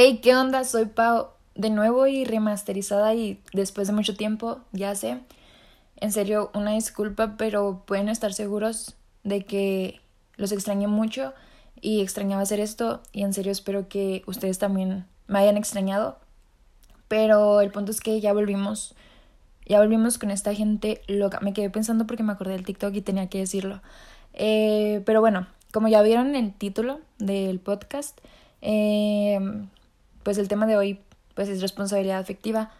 Hey, ¿qué onda? Soy Pau de nuevo y remasterizada y después de mucho tiempo, ya sé. En serio, una disculpa, pero pueden estar seguros de que los extrañé mucho y extrañaba hacer esto y en serio espero que ustedes también me hayan extrañado. Pero el punto es que ya volvimos, ya volvimos con esta gente loca. Me quedé pensando porque me acordé del TikTok y tenía que decirlo. Eh, pero bueno, como ya vieron el título del podcast, eh, pues el tema de hoy pues es responsabilidad afectiva.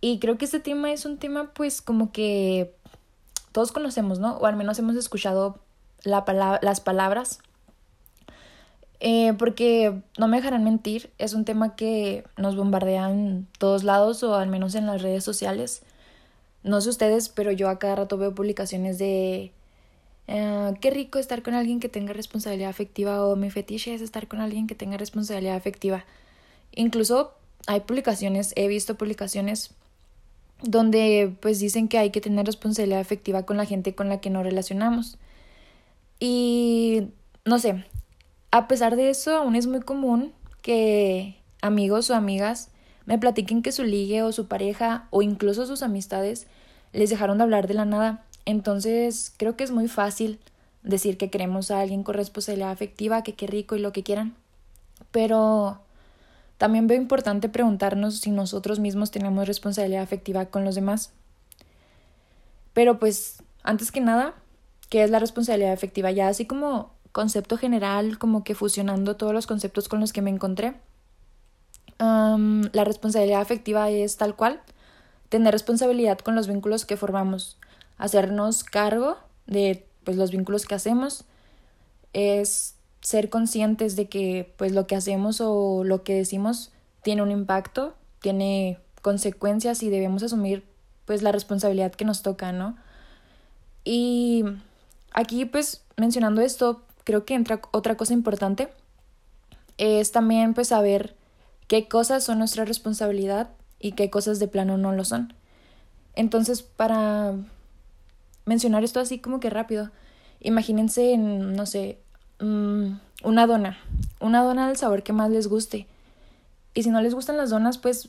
Y creo que este tema es un tema pues como que todos conocemos, ¿no? O al menos hemos escuchado la las palabras. Eh, porque no me dejarán mentir, es un tema que nos bombardean en todos lados o al menos en las redes sociales. No sé ustedes, pero yo a cada rato veo publicaciones de eh, qué rico estar con alguien que tenga responsabilidad afectiva o mi fetiche es estar con alguien que tenga responsabilidad afectiva. Incluso hay publicaciones, he visto publicaciones donde pues dicen que hay que tener responsabilidad afectiva con la gente con la que nos relacionamos. Y no sé, a pesar de eso, aún es muy común que amigos o amigas me platiquen que su ligue o su pareja o incluso sus amistades les dejaron de hablar de la nada. Entonces creo que es muy fácil decir que queremos a alguien con responsabilidad afectiva, que qué rico y lo que quieran. Pero también veo importante preguntarnos si nosotros mismos tenemos responsabilidad afectiva con los demás. Pero pues, antes que nada, ¿qué es la responsabilidad afectiva? Ya así como concepto general, como que fusionando todos los conceptos con los que me encontré. la responsabilidad afectiva es tal cual, tener responsabilidad con los vínculos que formamos, hacernos cargo de pues, los vínculos que hacemos, es ser conscientes de que pues lo que hacemos o lo que decimos tiene un impacto, tiene consecuencias y debemos asumir pues la responsabilidad que nos toca, ¿no? Y aquí pues mencionando esto, creo que entra otra cosa importante es también pues saber qué cosas son nuestra responsabilidad y qué cosas de plano no lo son. Entonces, para mencionar esto así como que rápido, imagínense en, no sé, Mm, una dona. Una dona del sabor que más les guste. Y si no les gustan las donas, pues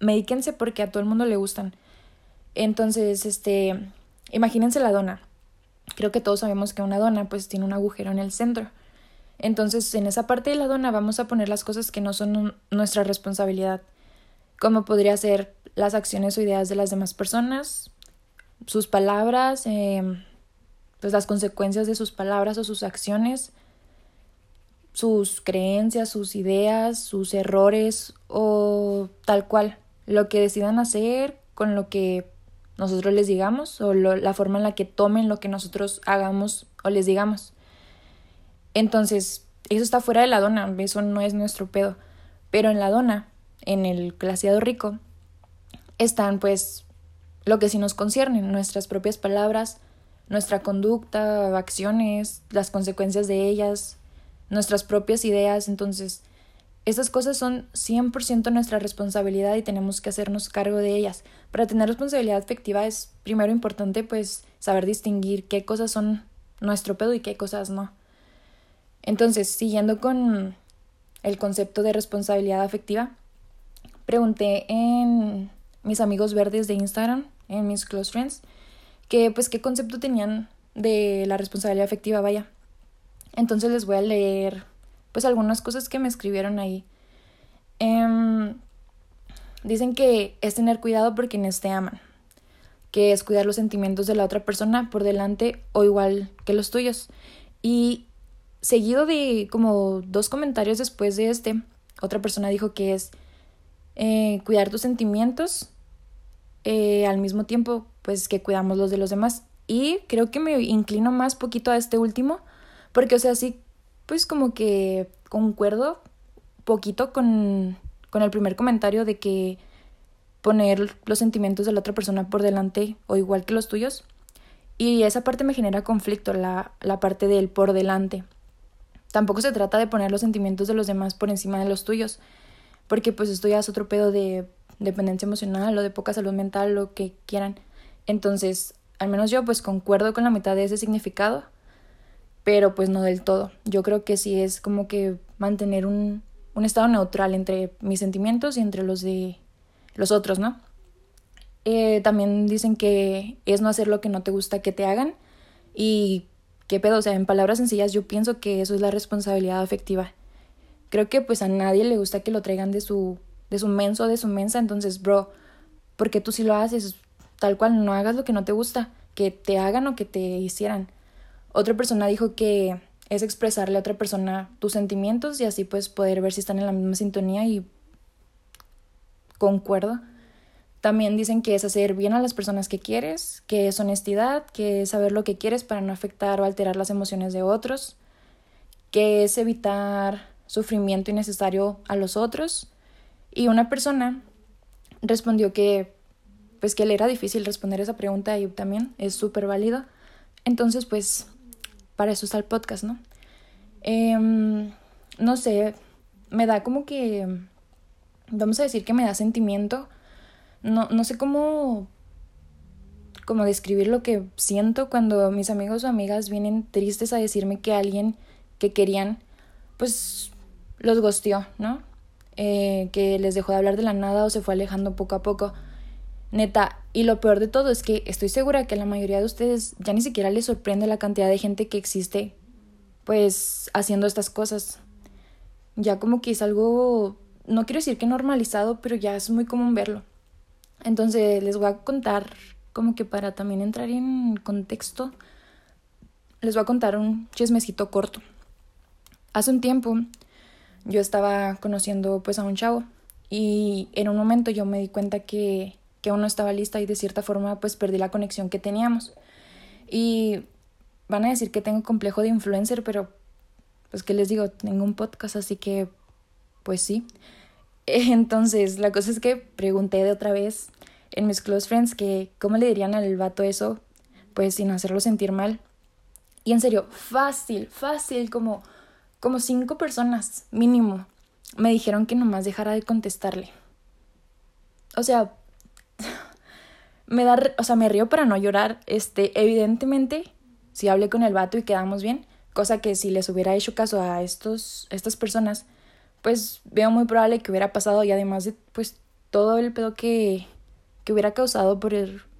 medíquense porque a todo el mundo le gustan. Entonces, este, imagínense la dona. Creo que todos sabemos que una dona pues tiene un agujero en el centro. Entonces, en esa parte de la dona vamos a poner las cosas que no son nuestra responsabilidad, como podría ser las acciones o ideas de las demás personas, sus palabras, em, pues las consecuencias de sus palabras o sus acciones, sus creencias, sus ideas, sus errores o tal cual, lo que decidan hacer con lo que nosotros les digamos o la forma en la que tomen lo que nosotros hagamos o les digamos. Entonces, eso está fuera de la dona, eso no es nuestro pedo. Pero en la dona, en el glaciado rico, están pues lo que sí nos concierne, nuestras propias palabras, nuestra conducta, acciones, las consecuencias de ellas, nuestras propias ideas. Entonces, estas cosas son 100% nuestra responsabilidad y tenemos que hacernos cargo de ellas. Para tener responsabilidad afectiva es primero importante pues saber distinguir qué cosas son nuestro pedo y qué cosas no. Entonces, siguiendo con el concepto de responsabilidad afectiva, pregunté en mis amigos verdes de Instagram, en mis close friends, que pues qué concepto tenían de la responsabilidad afectiva, vaya. Entonces les voy a leer pues algunas cosas que me escribieron ahí. Em, dicen que es tener cuidado por quienes te aman, que es cuidar los sentimientos de la otra persona por delante o igual que los tuyos. Y seguido de como dos comentarios después de este, otra persona dijo que es eh, cuidar tus sentimientos eh, al mismo tiempo pues que cuidamos los de los demás. Y creo que me inclino más poquito a este último porque, o sea, sí, pues como que concuerdo poquito con, con el primer comentario de que poner los sentimientos de la otra persona por delante o igual que los tuyos. Y esa parte me genera conflicto, la, la parte del por delante. Tampoco se trata de poner los sentimientos de los demás por encima de los tuyos, porque pues esto ya es otro pedo de dependencia emocional o de poca salud mental, lo que quieran. Entonces, al menos yo pues concuerdo con la mitad de ese significado pero pues no del todo. Yo creo que sí es como que mantener un un estado neutral entre mis sentimientos y entre los de los otros, ¿no? Eh, también dicen que es no hacer lo que no te gusta que te hagan y qué pedo, o sea, en palabras sencillas yo pienso que eso es la responsabilidad afectiva. Creo que pues a nadie le gusta que lo traigan de su de su menso, de su mensa, entonces, bro, porque tú sí lo haces, tal cual no hagas lo que no te gusta, que te hagan o que te hicieran. Otra persona dijo que es expresarle a otra persona tus sentimientos y así pues poder ver si están en la misma sintonía y concuerdo. También dicen que es hacer bien a las personas que quieres, que es honestidad, que es saber lo que quieres para no afectar o alterar las emociones de otros, que es evitar sufrimiento innecesario a los otros. Y una persona respondió que pues que le era difícil responder esa pregunta y también es súper válido. Entonces, pues para eso está el podcast, ¿no? Em, no sé, me da como que, vamos a decir que me da sentimiento. No, no sé cómo, cómo describir lo que siento cuando mis amigos o amigas vienen tristes a decirme que alguien que querían, pues los gosteó, ¿no? Eh, que les dejó de hablar de la nada o se fue alejando poco a poco. Neta, y lo peor de todo es que estoy segura que la mayoría de ustedes ya ni siquiera les sorprende la cantidad de gente que existe, pues, haciendo estas cosas. Ya como que es algo, no quiero decir que normalizado, pero ya es muy común verlo. Entonces, les voy a contar, como que para también entrar en contexto, les voy a contar un chismecito corto. Hace un tiempo yo estaba conociendo pues a un chavo y en un momento yo me di cuenta que que aún no estaba lista y de cierta forma pues perdí la conexión que teníamos. Y van a decir que tengo complejo de influencer, pero pues que les digo, tengo un podcast, así que pues sí. Entonces, la cosa es que pregunté de otra vez en mis close friends que cómo le dirían al vato eso, pues sin hacerlo sentir mal. Y en serio, fácil, fácil, como, como cinco personas mínimo me dijeron que nomás dejara de contestarle. O sea, me da, o sea, me río para no llorar. Este, evidentemente, si hablé con el vato y quedamos bien, cosa que si les hubiera hecho caso a estos, estas personas, pues veo muy probable que hubiera pasado y además de, pues, todo el pedo que, que hubiera causado por,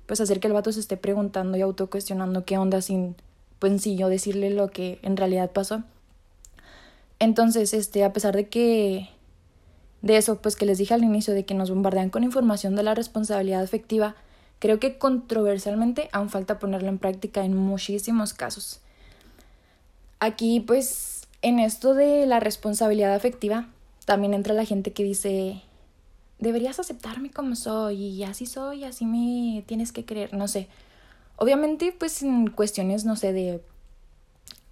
pues, hacer que el vato se esté preguntando y autocuestionando qué onda sin, pues, sí, yo decirle lo que en realidad pasó. Entonces, este, a pesar de que de eso, pues que les dije al inicio de que nos bombardean con información de la responsabilidad afectiva, creo que controversialmente aún falta ponerlo en práctica en muchísimos casos. Aquí, pues, en esto de la responsabilidad afectiva, también entra la gente que dice, deberías aceptarme como soy y así soy, así me tienes que creer, no sé. Obviamente, pues en cuestiones, no sé, de,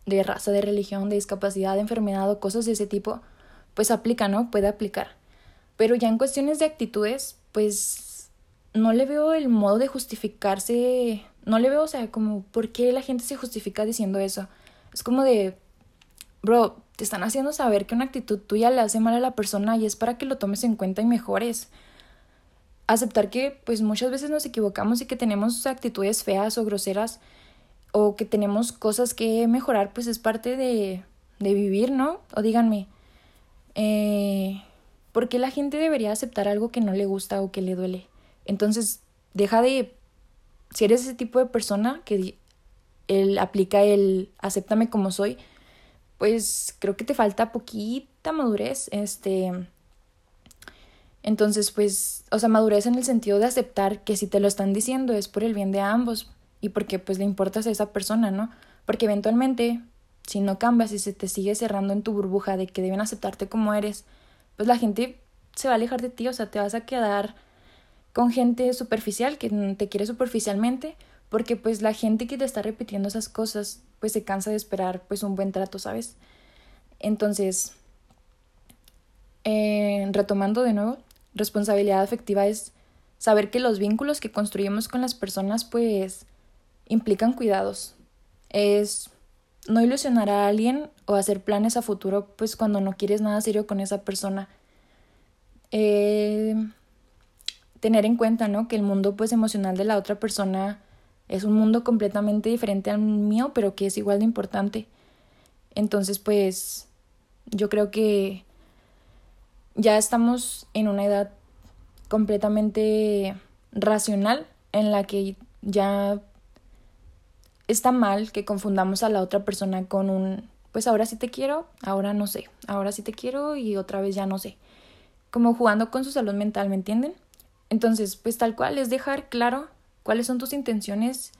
de raza, de religión, de discapacidad, de enfermedad o cosas de ese tipo, pues aplica, ¿no? Puede aplicar. Pero ya en cuestiones de actitudes, pues no le veo el modo de justificarse, no le veo, o sea, como, ¿por qué la gente se justifica diciendo eso? Es como de, bro, te están haciendo saber que una actitud tuya le hace mal a la persona y es para que lo tomes en cuenta y mejores. Aceptar que, pues muchas veces nos equivocamos y que tenemos actitudes feas o groseras o que tenemos cosas que mejorar, pues es parte de, de vivir, ¿no? O díganme, eh, ¿Por qué la gente debería aceptar algo que no le gusta o que le duele? Entonces, deja de... Si eres ese tipo de persona que él aplica el acéptame como soy, pues creo que te falta poquita madurez, este... Entonces, pues, o sea, madurez en el sentido de aceptar que si te lo están diciendo es por el bien de ambos y porque pues le importas a esa persona, ¿no? Porque eventualmente, si no cambias y se te sigue cerrando en tu burbuja de que deben aceptarte como eres, pues la gente se va a alejar de ti, o sea, te vas a quedar con gente superficial que te quiere superficialmente, porque pues la gente que te está repitiendo esas cosas, pues se cansa de esperar pues un buen trato, ¿sabes? Entonces, eh, retomando de nuevo, responsabilidad afectiva es saber que los vínculos que construimos con las personas pues implican cuidados. Es no ilusionar a alguien o hacer planes a futuro, pues cuando no quieres nada serio con esa persona. Eh, tener en cuenta, ¿no? Que el mundo pues emocional de la otra persona es un mundo completamente diferente al mío, pero que es igual de importante. Entonces, pues, yo creo que ya estamos en una edad completamente racional en la que ya está mal que confundamos a la otra persona con un, pues ahora sí te quiero, ahora no sé, ahora sí te quiero y otra vez ya no sé. Como jugando con su salud mental, ¿me entienden? Entonces, pues tal cual es dejar claro cuáles son tus intenciones,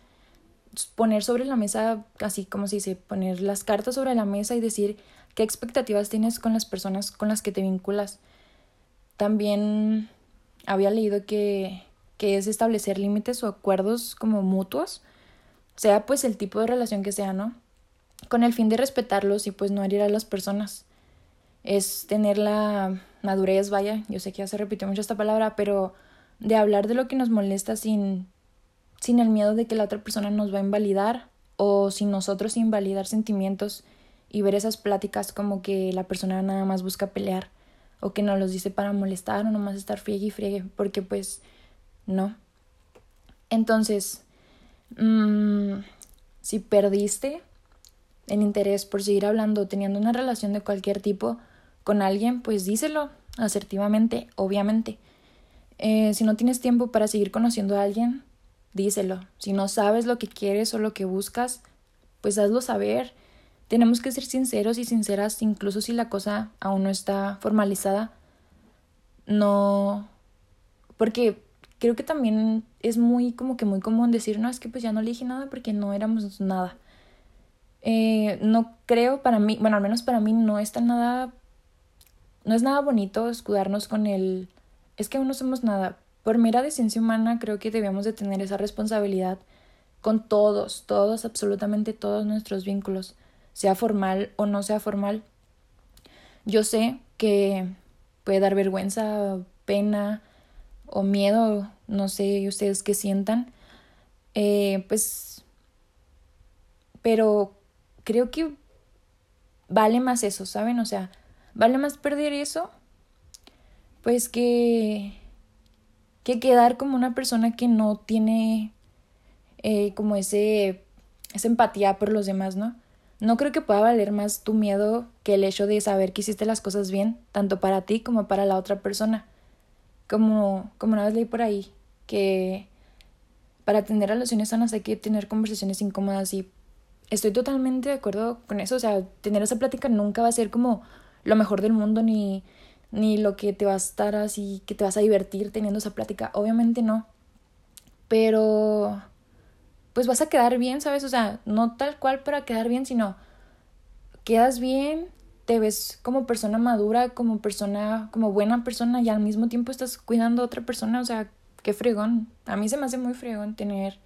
poner sobre la mesa, así como se dice, poner las cartas sobre la mesa y decir qué expectativas tienes con las personas con las que te vinculas. También había leído que, que es establecer límites o acuerdos como mutuos, sea pues el tipo de relación que sea, ¿no? Con el fin de respetarlos y pues no herir a las personas. Es tener la madurez, vaya, yo sé que ya se repitió mucho esta palabra, pero de hablar de lo que nos molesta sin, sin el miedo de que la otra persona nos va a invalidar o sin nosotros invalidar sentimientos y ver esas pláticas como que la persona nada más busca pelear o que nos los dice para molestar o nomás estar friegue y friegue, porque pues no. Entonces, mmm, si perdiste el interés por seguir hablando, teniendo una relación de cualquier tipo con alguien, pues díselo asertivamente, obviamente. Eh, si no tienes tiempo para seguir conociendo a alguien, díselo. Si no sabes lo que quieres o lo que buscas, pues hazlo saber. Tenemos que ser sinceros y sinceras, incluso si la cosa aún no está formalizada. No. Porque creo que también es muy como que muy común decir, no, es que pues ya no le dije nada porque no éramos nada. Eh, no creo para mí, bueno, al menos para mí no está nada, no es nada bonito escudarnos con el es que aún no somos nada. Por mera decencia humana creo que debemos de tener esa responsabilidad con todos, todos, absolutamente todos nuestros vínculos, sea formal o no sea formal. Yo sé que puede dar vergüenza, pena o miedo, no sé ustedes qué sientan, eh, pues, pero creo que vale más eso, ¿saben? O sea, vale más perder eso pues que, que quedar como una persona que no tiene eh, como ese, esa empatía por los demás, ¿no? No creo que pueda valer más tu miedo que el hecho de saber que hiciste las cosas bien, tanto para ti como para la otra persona. Como, como una vez leí por ahí, que para tener relaciones sanas hay que tener conversaciones incómodas y estoy totalmente de acuerdo con eso. O sea, tener esa plática nunca va a ser como lo mejor del mundo ni ni lo que te va a estar así, que te vas a divertir teniendo esa plática. Obviamente no. Pero, pues vas a quedar bien, ¿sabes? O sea, no tal cual para quedar bien, sino quedas bien, te ves como persona madura, como persona, como buena persona y al mismo tiempo estás cuidando a otra persona. O sea, qué fregón. A mí se me hace muy fregón tener,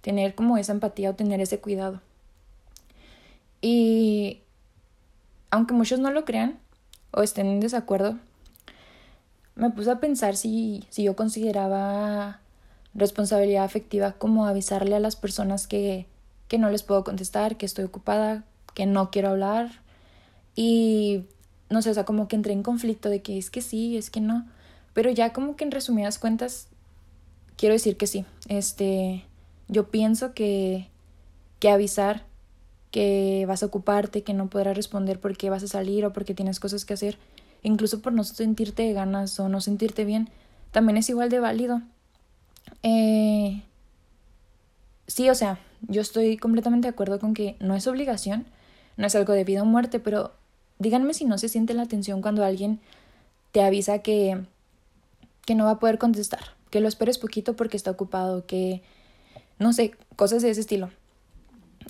tener como esa empatía o tener ese cuidado. Y aunque muchos no lo crean, o estén en desacuerdo, me puse a pensar si, si yo consideraba responsabilidad afectiva como avisarle a las personas que, que no les puedo contestar, que estoy ocupada, que no quiero hablar. Y no sé, o sea, como que entré en conflicto de que es que sí, es que no. Pero ya como que en resumidas cuentas, quiero decir que sí. Este, yo pienso que, que avisar que vas a ocuparte, que no podrás responder porque vas a salir o porque tienes cosas que hacer, incluso por no sentirte ganas o no sentirte bien, también es igual de válido. Eh, sí, o sea, yo estoy completamente de acuerdo con que no es obligación, no es algo de vida o muerte, pero díganme si no se siente la tensión cuando alguien te avisa que, que no va a poder contestar, que lo esperes poquito porque está ocupado, que no sé, cosas de ese estilo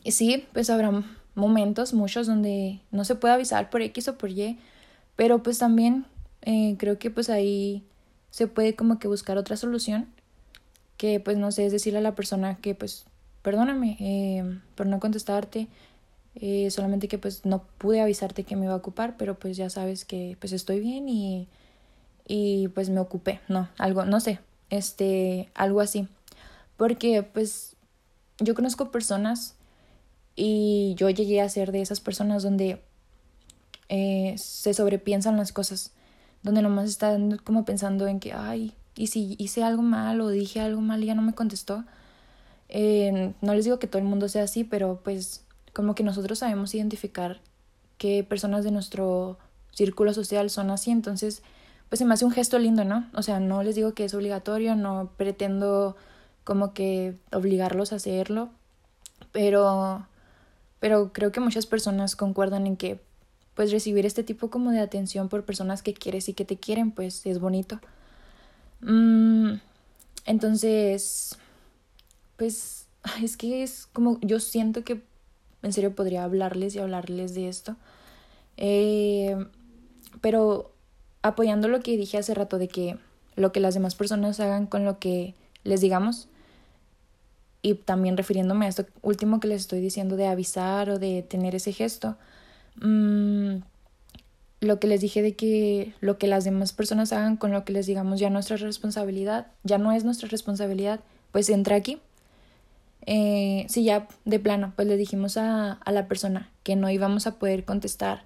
sí, pues habrá momentos, muchos, donde no se puede avisar por X o por Y, pero pues también eh, creo que pues ahí se puede como que buscar otra solución, que pues no sé, es decirle a la persona que pues perdóname eh, por no contestarte, eh, solamente que pues no pude avisarte que me iba a ocupar, pero pues ya sabes que pues estoy bien y, y pues me ocupé, no, algo, no sé, este, algo así, porque pues yo conozco personas y yo llegué a ser de esas personas donde eh, se sobrepiensan las cosas, donde nomás están como pensando en que, ay, y si hice algo mal o dije algo mal y ya no me contestó. Eh, no les digo que todo el mundo sea así, pero pues como que nosotros sabemos identificar qué personas de nuestro círculo social son así, entonces pues se me hace un gesto lindo, ¿no? O sea, no les digo que es obligatorio, no pretendo como que obligarlos a hacerlo, pero, pero creo que muchas personas concuerdan en que pues recibir este tipo como de atención por personas que quieres y que te quieren, pues es bonito. Mm, entonces, pues es que es como yo siento que en serio podría hablarles y hablarles de esto. Eh, pero apoyando lo que dije hace rato de que lo que las demás personas hagan con lo que les digamos, y también refiriéndome a esto último que les estoy diciendo de avisar o de tener ese gesto, mmm, lo que les dije de que lo que las demás personas hagan con lo que les digamos ya nuestra responsabilidad, ya no es nuestra responsabilidad, pues entra aquí. Eh, sí, ya de plano, pues le dijimos a, a, la persona que no íbamos a poder contestar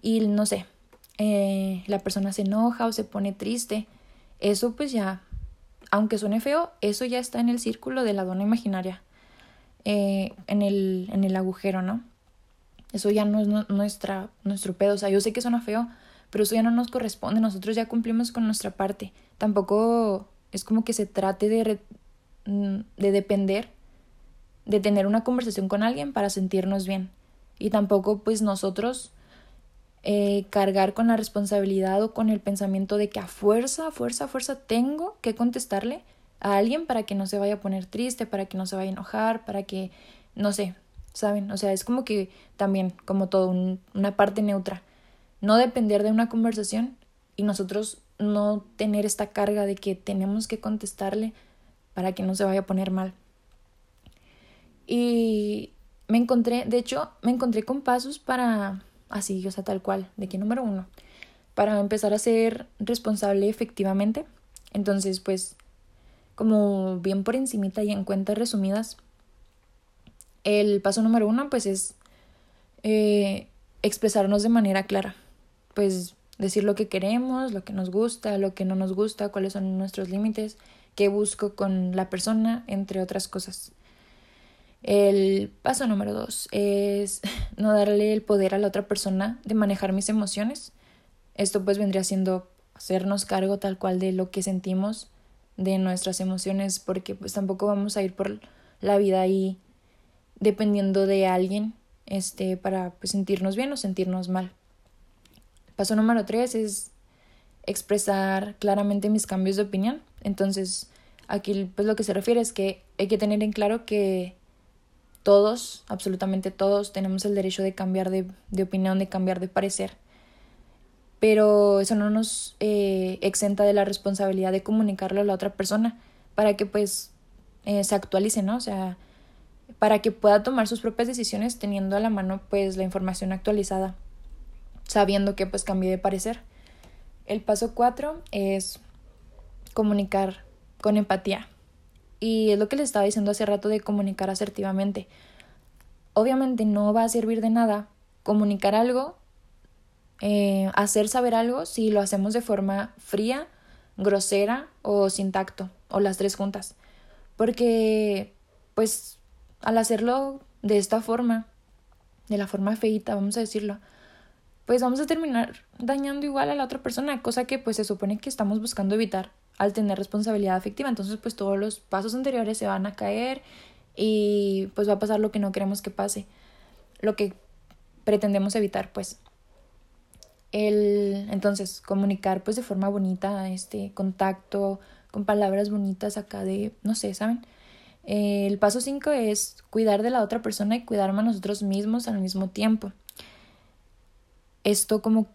y no sé, eh, la persona se enoja o se pone triste, eso pues ya aunque suene feo, eso ya está en el círculo de la dona imaginaria, eh, en, el, en el agujero, ¿no? Eso ya no es nuestra, nuestro pedo. O sea, yo sé que suena feo, pero eso ya no nos corresponde. Nosotros ya cumplimos con nuestra parte. Tampoco es como que se trate de, de depender de tener una conversación con alguien para sentirnos bien. Y tampoco pues nosotros eh, cargar con la responsabilidad o con el pensamiento de que a fuerza, a fuerza, a fuerza tengo que contestarle a alguien para que no se vaya a poner triste, para que no se vaya a enojar, para que, no sé, ¿saben? O sea, es como que también, como todo, una parte neutra. No depender de una conversación y nosotros no tener esta carga de que tenemos que contestarle para que no se vaya a poner mal. Y me encontré, de hecho, me encontré con pasos para así, o sea, tal cual, de que número uno, para empezar a ser responsable efectivamente. Entonces, pues, como bien por encimita y en cuentas resumidas, el paso número uno, pues, es eh, expresarnos de manera clara. Pues decir lo que queremos, lo que nos gusta, lo que no nos gusta, cuáles son nuestros límites, qué busco con la persona, entre otras cosas. El paso número dos es no darle el poder a la otra persona de manejar mis emociones. Esto pues vendría siendo hacernos cargo tal cual de lo que sentimos, de nuestras emociones, porque pues tampoco vamos a ir por la vida ahí dependiendo de alguien este para pues, sentirnos bien o sentirnos mal. Paso número tres es expresar claramente mis cambios de opinión. Entonces, aquí pues lo que se refiere es que hay que tener en claro que todos, absolutamente todos, tenemos el derecho de cambiar de, opinión, de cambiar de parecer. Pero eso no nos eh, exenta de la responsabilidad de comunicarlo a la otra persona para que pues eh, se actualice, ¿no? O sea, para que pueda tomar sus propias decisiones teniendo a la mano pues la información actualizada, sabiendo que pues cambié de parecer. El paso cuatro es comunicar con empatía. Y es lo que les estaba diciendo hace rato de comunicar asertivamente. Obviamente no va a servir de nada comunicar algo, eh, hacer saber algo si lo hacemos de forma fría, grosera o sin tacto, o las tres juntas. Porque, pues, al hacerlo de esta forma, de la forma feita, vamos a decirlo, pues vamos a terminar dañando igual a la otra persona, cosa que pues se supone que estamos buscando evitar al tener responsabilidad afectiva. Entonces, pues todos los pasos anteriores se van a caer y pues va a pasar lo que no queremos que pase, lo que pretendemos evitar, pues. El, entonces, comunicar pues de forma bonita, este contacto, con palabras bonitas acá de, no sé, ¿saben? El paso 5 es cuidar de la otra persona y cuidarnos a nosotros mismos al mismo tiempo. Esto como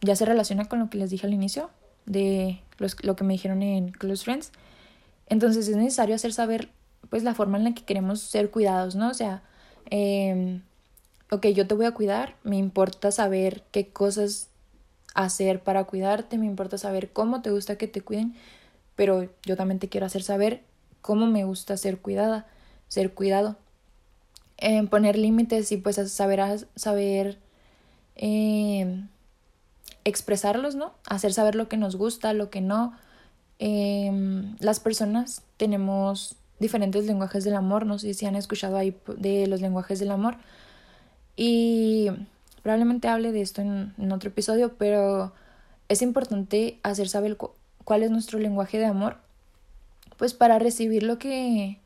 ya se relaciona con lo que les dije al inicio, de lo que me dijeron en Close Friends. Entonces es necesario hacer saber pues la forma en la que queremos ser cuidados, ¿no? O sea, eh, ok, yo te voy a cuidar, me importa saber qué cosas hacer para cuidarte, me importa saber cómo te gusta que te cuiden, pero yo también te quiero hacer saber cómo me gusta ser cuidada, ser cuidado. Poner límites y pues saber, saber eh, expresarlos, ¿no? Hacer saber lo que nos gusta, lo que no. Em, las personas tenemos diferentes lenguajes del amor, no sé si han escuchado ahí de los lenguajes del amor. Y probablemente hable de esto en, otro episodio, pero es importante hacer saber cuál es nuestro lenguaje de amor, pues para recibir lo que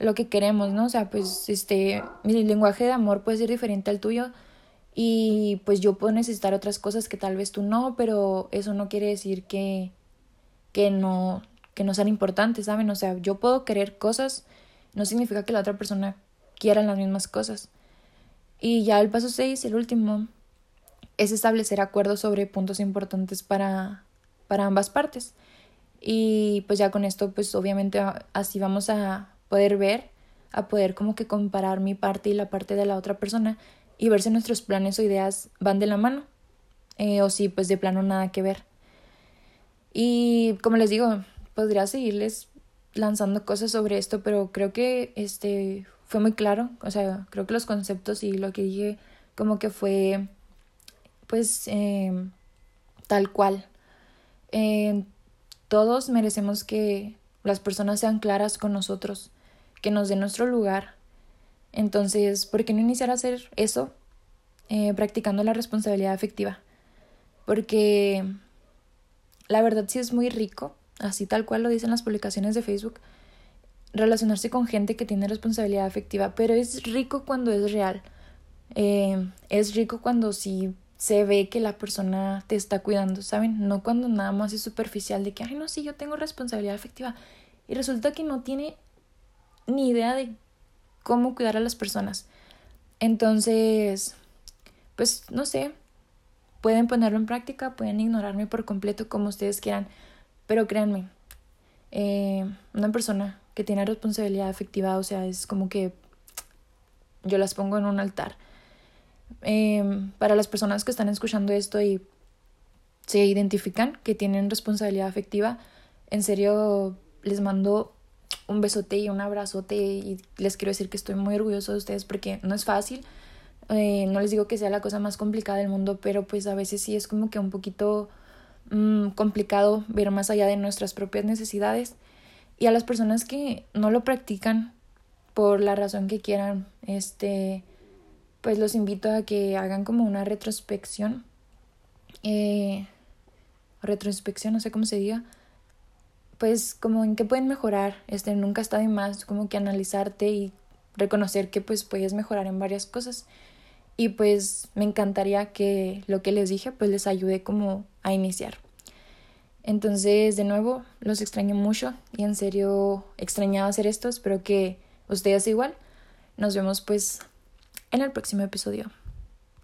lo que queremos, ¿no? O sea, pues este mi lenguaje de amor puede ser diferente al tuyo y pues yo puedo necesitar otras cosas que tal vez tú no, pero eso no quiere decir que que no que no sean importantes, ¿saben? O sea, yo puedo querer cosas, no significa que la otra persona quiera las mismas cosas. Y ya el paso 6, el último, es establecer acuerdos sobre puntos importantes para, para ambas partes. Y pues ya con esto, pues obviamente así vamos a poder ver, a poder como que comparar mi parte y la parte de la otra persona y ver si nuestros planes o ideas van de la mano eh, o si pues de plano nada que ver. Y como les digo, podría seguirles lanzando cosas sobre esto, pero creo que este fue muy claro, o sea, creo que los conceptos y lo que dije como que fue pues em, tal cual. Todos merecemos que las personas sean claras con nosotros, que nos den nuestro lugar. Entonces, ¿por qué no iniciar a hacer eso eh, practicando la responsabilidad afectiva? Porque la verdad sí es muy rico, así tal cual lo dicen las publicaciones de Facebook, relacionarse con gente que tiene responsabilidad afectiva, pero es rico cuando es real. Eh, es rico cuando sí se ve que la persona te está cuidando, ¿saben? No cuando nada más es superficial de que, ay, no, sí, yo tengo responsabilidad afectiva. Y resulta que no tiene ni idea de cómo cuidar a las personas. Entonces, pues no sé, pueden ponerlo en práctica, pueden ignorarme por completo como ustedes quieran, pero créanme, eh, una persona que tiene responsabilidad afectiva, o sea, es como que yo las pongo en un altar Em, para las personas que están escuchando esto y se identifican que tienen responsabilidad afectiva, en serio les mando un besote y un abrazote y les quiero decir que estoy muy orgulloso de ustedes porque no es fácil. Eh, no les digo que sea la cosa más complicada del mundo, pero pues a veces sí es como que un poquito mm, complicado ver más allá de nuestras propias necesidades. Y a las personas que no lo practican por la razón que quieran, este, pues los invito a que hagan como una retrospección. Eh, retrospección, no sé cómo se diga. Pues como en qué pueden mejorar. Este nunca está de más como que analizarte y reconocer que pues puedes mejorar en varias cosas. Y pues me encantaría que lo que les dije pues les ayude como a iniciar. Entonces, de nuevo, los extraño mucho y en serio extrañaba hacer esto. Espero que ustedes igual. Nos vemos pues en el próximo episodio.